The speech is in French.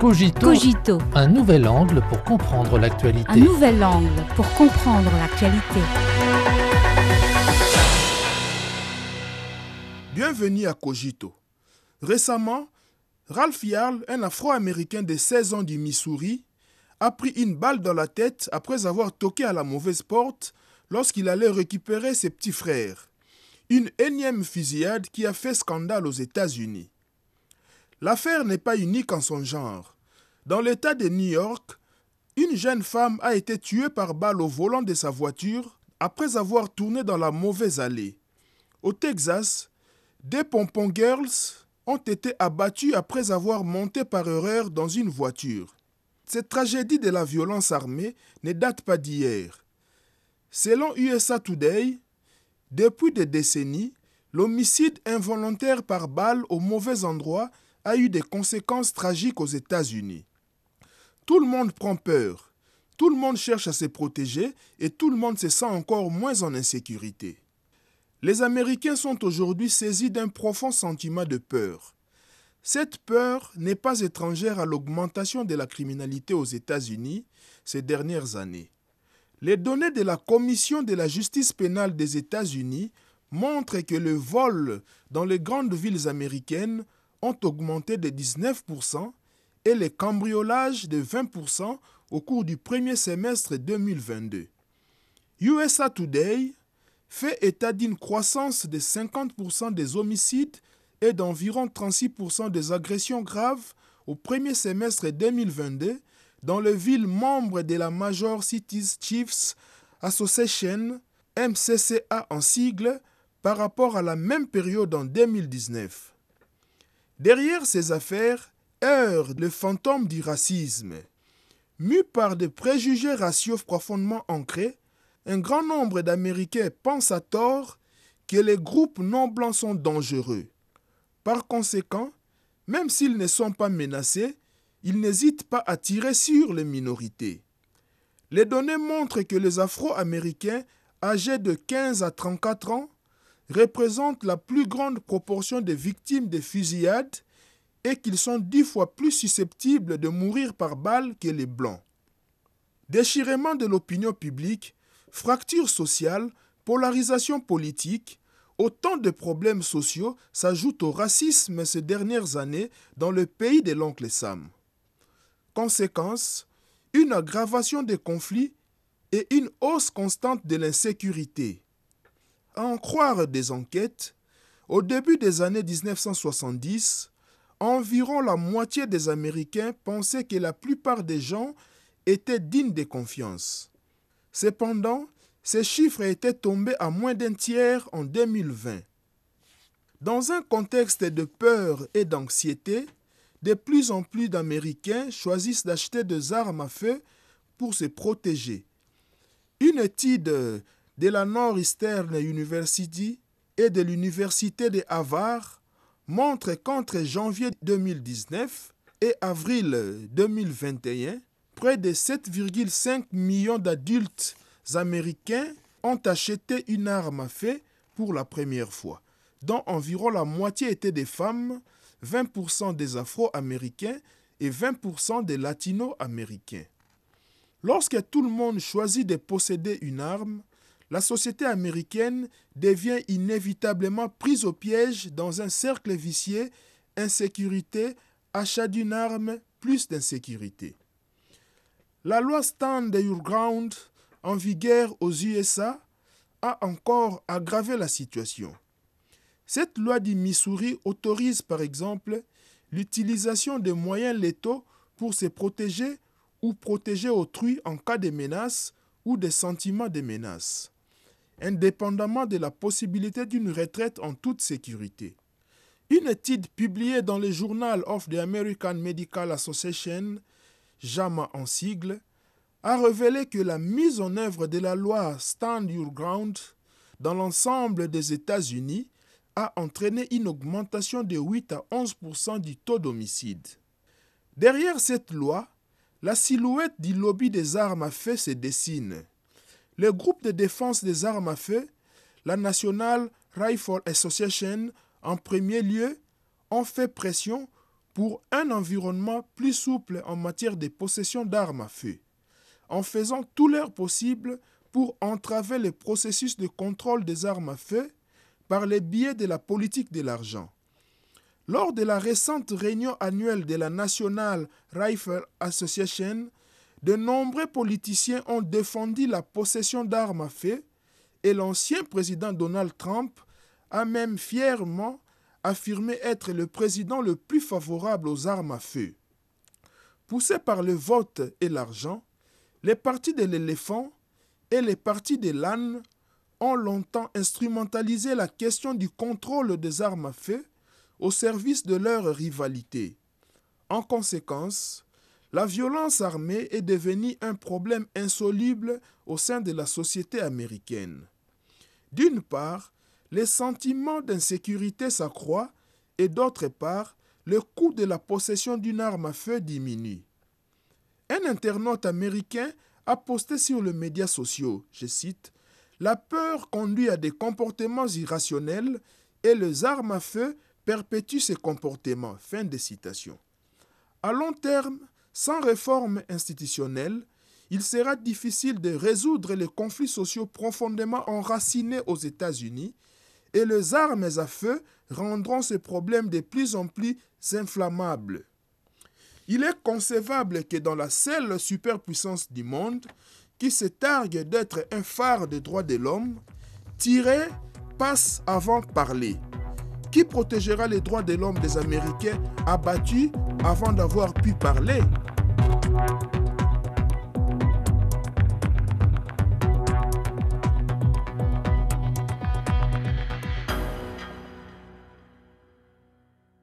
Cogito, Cogito, un nouvel angle pour comprendre un l'actualité. nouvel angle pour comprendre l'actualité. Bienvenue à Cogito. Récemment, Ralph Yarl, un Afro-Américain de 16 ans du Missouri, a pris une balle dans la tête après avoir toqué à la mauvaise porte lorsqu'il allait récupérer ses petits frères. Une énième fusillade qui a fait scandale aux États-Unis. L'affaire n'est pas unique en son genre. Dans l'État de New York, une jeune femme a été tuée par balle au volant de sa voiture après avoir tourné dans la mauvaise allée. Au Texas, des pompon girls ont été abattus après avoir monté par erreur dans une voiture. Cette tragédie de la violence armée ne date pas d'hier. Selon USA Today, depuis des décennies, l'homicide involontaire par balle au mauvais endroit a eu des conséquences tragiques aux États-Unis. Tout le monde prend peur, tout le monde cherche à se protéger et tout le monde se sent encore moins en insécurité. Les Américains sont aujourd'hui saisis d'un profond sentiment de peur. Cette peur n'est pas étrangère à l'augmentation de la criminalité aux États-Unis ces dernières années. Les données de la Commission de la justice pénale des États-Unis montrent que le vol dans les grandes villes américaines ont augmenté de 19% et les cambriolages de 20% au cours du premier semestre 2022. USA Today fait état d'une croissance de 50% des homicides et d'environ 36% des agressions graves au premier semestre 2022 dans les villes membres de la Major Cities Chiefs Association, MCCA en sigle, par rapport à la même période en 2019. Derrière ces affaires erre le fantôme du racisme. Mu par des préjugés raciaux profondément ancrés, un grand nombre d'Américains pensent à tort que les groupes non blancs sont dangereux. Par conséquent, même s'ils ne sont pas menacés, ils n'hésitent pas à tirer sur les minorités. Les données montrent que les Afro-Américains âgés de 15 à 34 ans représentent la plus grande proportion des victimes de fusillades et qu'ils sont dix fois plus susceptibles de mourir par balle que les blancs. Déchirement de l'opinion publique, fracture sociale, polarisation politique, autant de problèmes sociaux s'ajoutent au racisme ces dernières années dans le pays de l'oncle Sam. Conséquence, une aggravation des conflits et une hausse constante de l'insécurité. À en croire des enquêtes, au début des années 1970, environ la moitié des Américains pensaient que la plupart des gens étaient dignes de confiance. Cependant, ces chiffres étaient tombés à moins d'un tiers en 2020. Dans un contexte de peur et d'anxiété, de plus en plus d'Américains choisissent d'acheter des armes à feu pour se protéger. Une étude de la Northeastern University et de l'Université de Harvard montre qu'entre janvier 2019 et avril 2021, près de 7,5 millions d'adultes américains ont acheté une arme à feu pour la première fois, dont environ la moitié étaient des femmes, 20% des Afro-Américains et 20% des Latino-Américains. Lorsque tout le monde choisit de posséder une arme, la société américaine devient inévitablement prise au piège dans un cercle vicieux, insécurité, achat d'une arme, plus d'insécurité. La loi Stand Your Ground, en vigueur aux USA, a encore aggravé la situation. Cette loi du Missouri autorise par exemple l'utilisation de moyens létaux pour se protéger ou protéger autrui en cas de menace ou de sentiment de menace indépendamment de la possibilité d'une retraite en toute sécurité. Une étude publiée dans le Journal of the American Medical Association, JAMA en sigle, a révélé que la mise en œuvre de la loi Stand Your Ground dans l'ensemble des États-Unis a entraîné une augmentation de 8 à 11 du taux d'homicide. Derrière cette loi, la silhouette du lobby des armes à feu se dessine. Le groupe de défense des armes à feu, la National Rifle Association en premier lieu, ont fait pression pour un environnement plus souple en matière de possession d'armes à feu, en faisant tout leur possible pour entraver le processus de contrôle des armes à feu par le biais de la politique de l'argent. Lors de la récente réunion annuelle de la National Rifle Association, de nombreux politiciens ont défendu la possession d'armes à feu et l'ancien président Donald Trump a même fièrement affirmé être le président le plus favorable aux armes à feu. Poussés par le vote et l'argent, les partis de l'éléphant et les partis de l'âne ont longtemps instrumentalisé la question du contrôle des armes à feu au service de leur rivalité. En conséquence, la violence armée est devenue un problème insoluble au sein de la société américaine. D'une part, les sentiments d'insécurité s'accroît et d'autre part, le coût de la possession d'une arme à feu diminue. Un internaute américain a posté sur les médias sociaux, je cite, La peur conduit à des comportements irrationnels et les armes à feu perpétuent ces comportements. Fin de citation. À long terme, sans réforme institutionnelle, il sera difficile de résoudre les conflits sociaux profondément enracinés aux États-Unis et les armes à feu rendront ce problème de plus en plus inflammable. Il est concevable que dans la seule superpuissance du monde, qui se targue d'être un phare des droits de l'homme, tirer passe avant parler. Qui protégera les droits de l'homme des Américains abattus avant d'avoir pu parler?